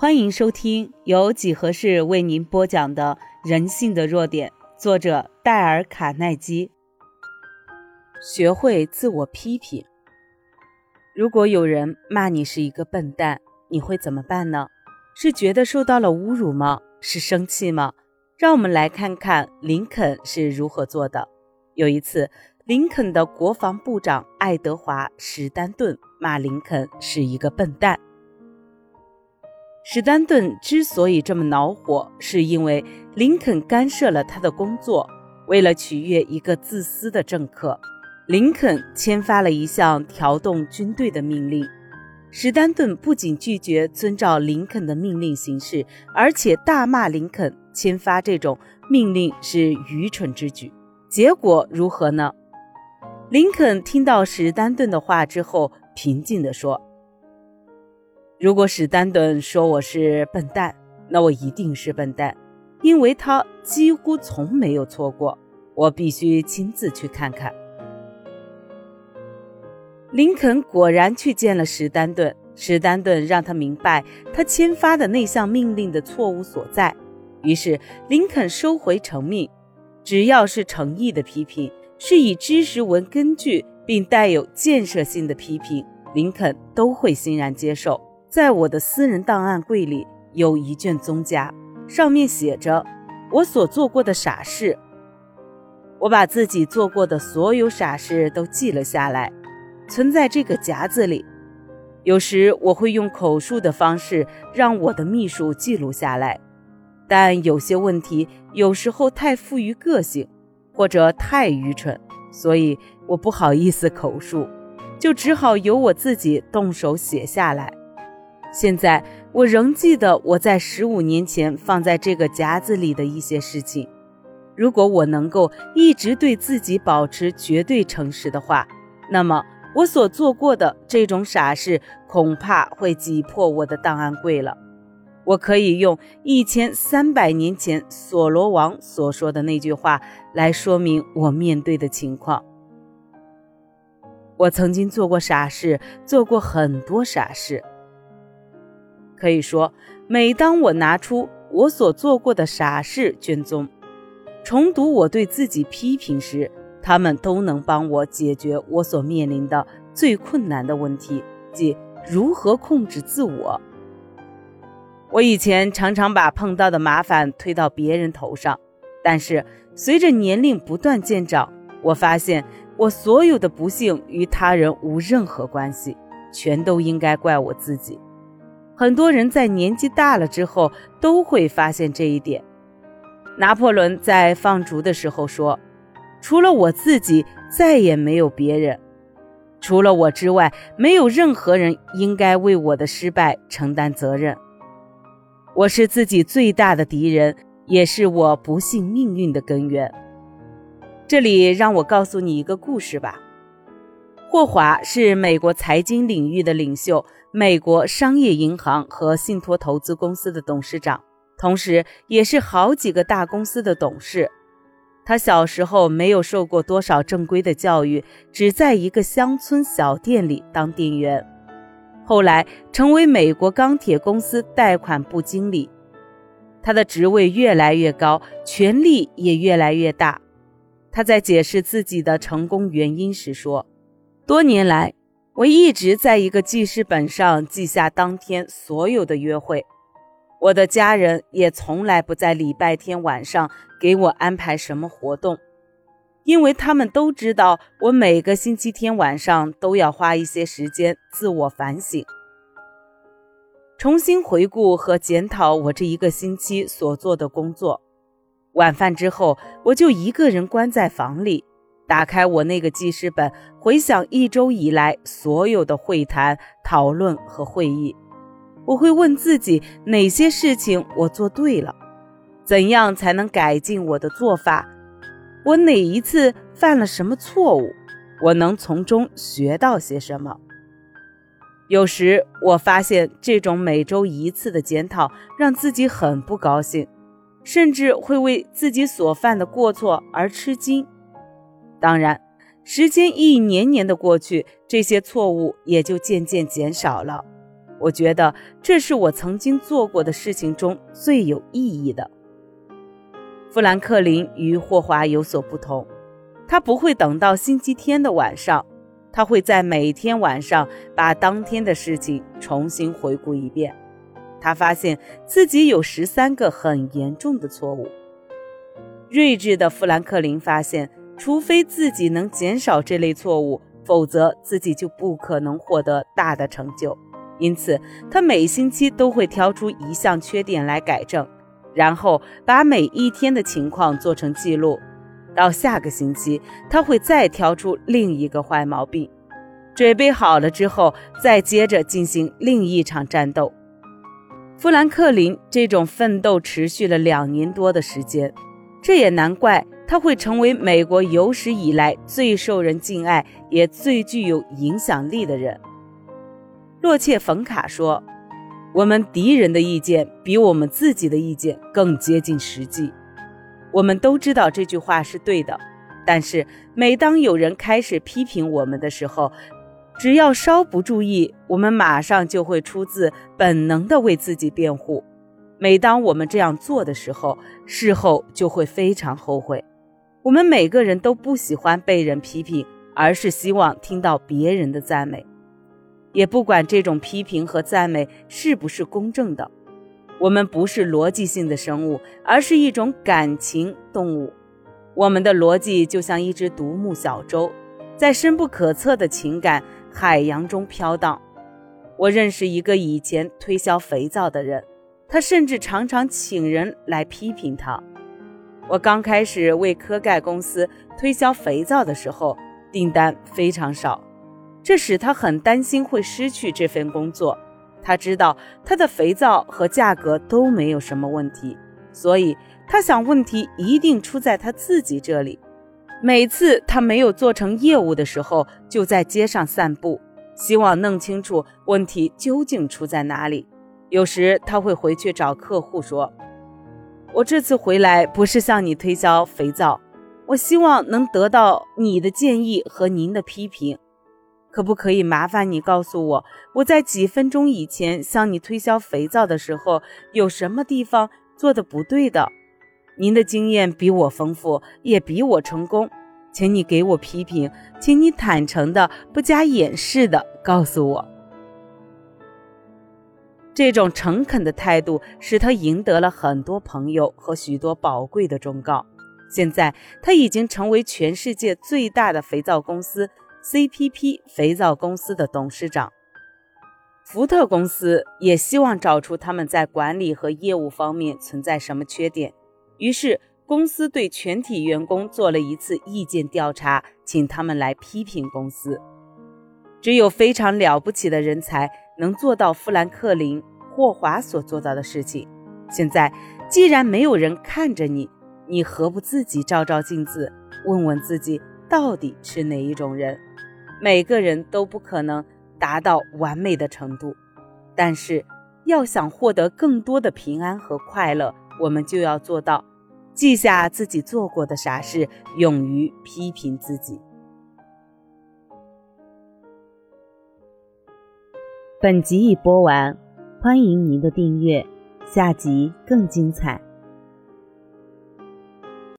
欢迎收听由几何式为您播讲的《人性的弱点》，作者戴尔·卡耐基。学会自我批评。如果有人骂你是一个笨蛋，你会怎么办呢？是觉得受到了侮辱吗？是生气吗？让我们来看看林肯是如何做的。有一次，林肯的国防部长爱德华·史丹顿骂林肯是一个笨蛋。史丹顿之所以这么恼火，是因为林肯干涉了他的工作。为了取悦一个自私的政客，林肯签发了一项调动军队的命令。史丹顿不仅拒绝遵照林肯的命令行事，而且大骂林肯签发这种命令是愚蠢之举。结果如何呢？林肯听到史丹顿的话之后，平静地说。如果史丹顿说我是笨蛋，那我一定是笨蛋，因为他几乎从没有错过。我必须亲自去看看。林肯果然去见了史丹顿，史丹顿让他明白他签发的那项命令的错误所在。于是林肯收回成命。只要是诚意的批评，是以知识为根据并带有建设性的批评，林肯都会欣然接受。在我的私人档案柜里有一卷宗夹，上面写着我所做过的傻事。我把自己做过的所有傻事都记了下来，存在这个夹子里。有时我会用口述的方式让我的秘书记录下来，但有些问题有时候太富于个性，或者太愚蠢，所以我不好意思口述，就只好由我自己动手写下来。现在我仍记得我在十五年前放在这个夹子里的一些事情。如果我能够一直对自己保持绝对诚实的话，那么我所做过的这种傻事恐怕会挤破我的档案柜了。我可以用一千三百年前所罗王所说的那句话来说明我面对的情况。我曾经做过傻事，做过很多傻事。可以说，每当我拿出我所做过的傻事卷宗，重读我对自己批评时，他们都能帮我解决我所面临的最困难的问题，即如何控制自我。我以前常常把碰到的麻烦推到别人头上，但是随着年龄不断渐长，我发现我所有的不幸与他人无任何关系，全都应该怪我自己。很多人在年纪大了之后都会发现这一点。拿破仑在放逐的时候说：“除了我自己，再也没有别人。除了我之外，没有任何人应该为我的失败承担责任。我是自己最大的敌人，也是我不幸命运的根源。”这里让我告诉你一个故事吧。霍华是美国财经领域的领袖。美国商业银行和信托投资公司的董事长，同时也是好几个大公司的董事。他小时候没有受过多少正规的教育，只在一个乡村小店里当店员。后来成为美国钢铁公司贷款部经理，他的职位越来越高，权力也越来越大。他在解释自己的成功原因时说：“多年来。”我一直在一个记事本上记下当天所有的约会。我的家人也从来不在礼拜天晚上给我安排什么活动，因为他们都知道我每个星期天晚上都要花一些时间自我反省，重新回顾和检讨我这一个星期所做的工作。晚饭之后，我就一个人关在房里。打开我那个记事本，回想一周以来所有的会谈、讨论和会议，我会问自己哪些事情我做对了，怎样才能改进我的做法？我哪一次犯了什么错误？我能从中学到些什么？有时我发现这种每周一次的检讨让自己很不高兴，甚至会为自己所犯的过错而吃惊。当然，时间一年年的过去，这些错误也就渐渐减少了。我觉得这是我曾经做过的事情中最有意义的。富兰克林与霍华有所不同，他不会等到星期天的晚上，他会在每天晚上把当天的事情重新回顾一遍。他发现自己有十三个很严重的错误。睿智的富兰克林发现，除非自己能减少这类错误，否则自己就不可能获得大的成就。因此，他每星期都会挑出一项缺点来改正，然后把每一天的情况做成记录。到下个星期，他会再挑出另一个坏毛病，准备好了之后，再接着进行另一场战斗。富兰克林这种奋斗持续了两年多的时间，这也难怪他会成为美国有史以来最受人敬爱也最具有影响力的人。洛切·冯卡说：“我们敌人的意见比我们自己的意见更接近实际。”我们都知道这句话是对的，但是每当有人开始批评我们的时候，只要稍不注意，我们马上就会出自本能地为自己辩护。每当我们这样做的时候，事后就会非常后悔。我们每个人都不喜欢被人批评，而是希望听到别人的赞美。也不管这种批评和赞美是不是公正的，我们不是逻辑性的生物，而是一种感情动物。我们的逻辑就像一只独木小舟，在深不可测的情感海洋中飘荡。我认识一个以前推销肥皂的人，他甚至常常请人来批评他。我刚开始为科盖公司推销肥皂的时候，订单非常少。这使他很担心会失去这份工作。他知道他的肥皂和价格都没有什么问题，所以他想问题一定出在他自己这里。每次他没有做成业务的时候，就在街上散步，希望弄清楚问题究竟出在哪里。有时他会回去找客户说：“我这次回来不是向你推销肥皂，我希望能得到你的建议和您的批评。”可不可以麻烦你告诉我，我在几分钟以前向你推销肥皂的时候，有什么地方做的不对的？您的经验比我丰富，也比我成功，请你给我批评，请你坦诚的、不加掩饰的告诉我。这种诚恳的态度使他赢得了很多朋友和许多宝贵的忠告。现在他已经成为全世界最大的肥皂公司。CPP 肥皂公司的董事长，福特公司也希望找出他们在管理和业务方面存在什么缺点，于是公司对全体员工做了一次意见调查，请他们来批评公司。只有非常了不起的人才能做到富兰克林·霍华所做到的事情。现在，既然没有人看着你，你何不自己照照镜子，问问自己到底是哪一种人？每个人都不可能达到完美的程度，但是要想获得更多的平安和快乐，我们就要做到记下自己做过的傻事，勇于批评自己。本集已播完，欢迎您的订阅，下集更精彩。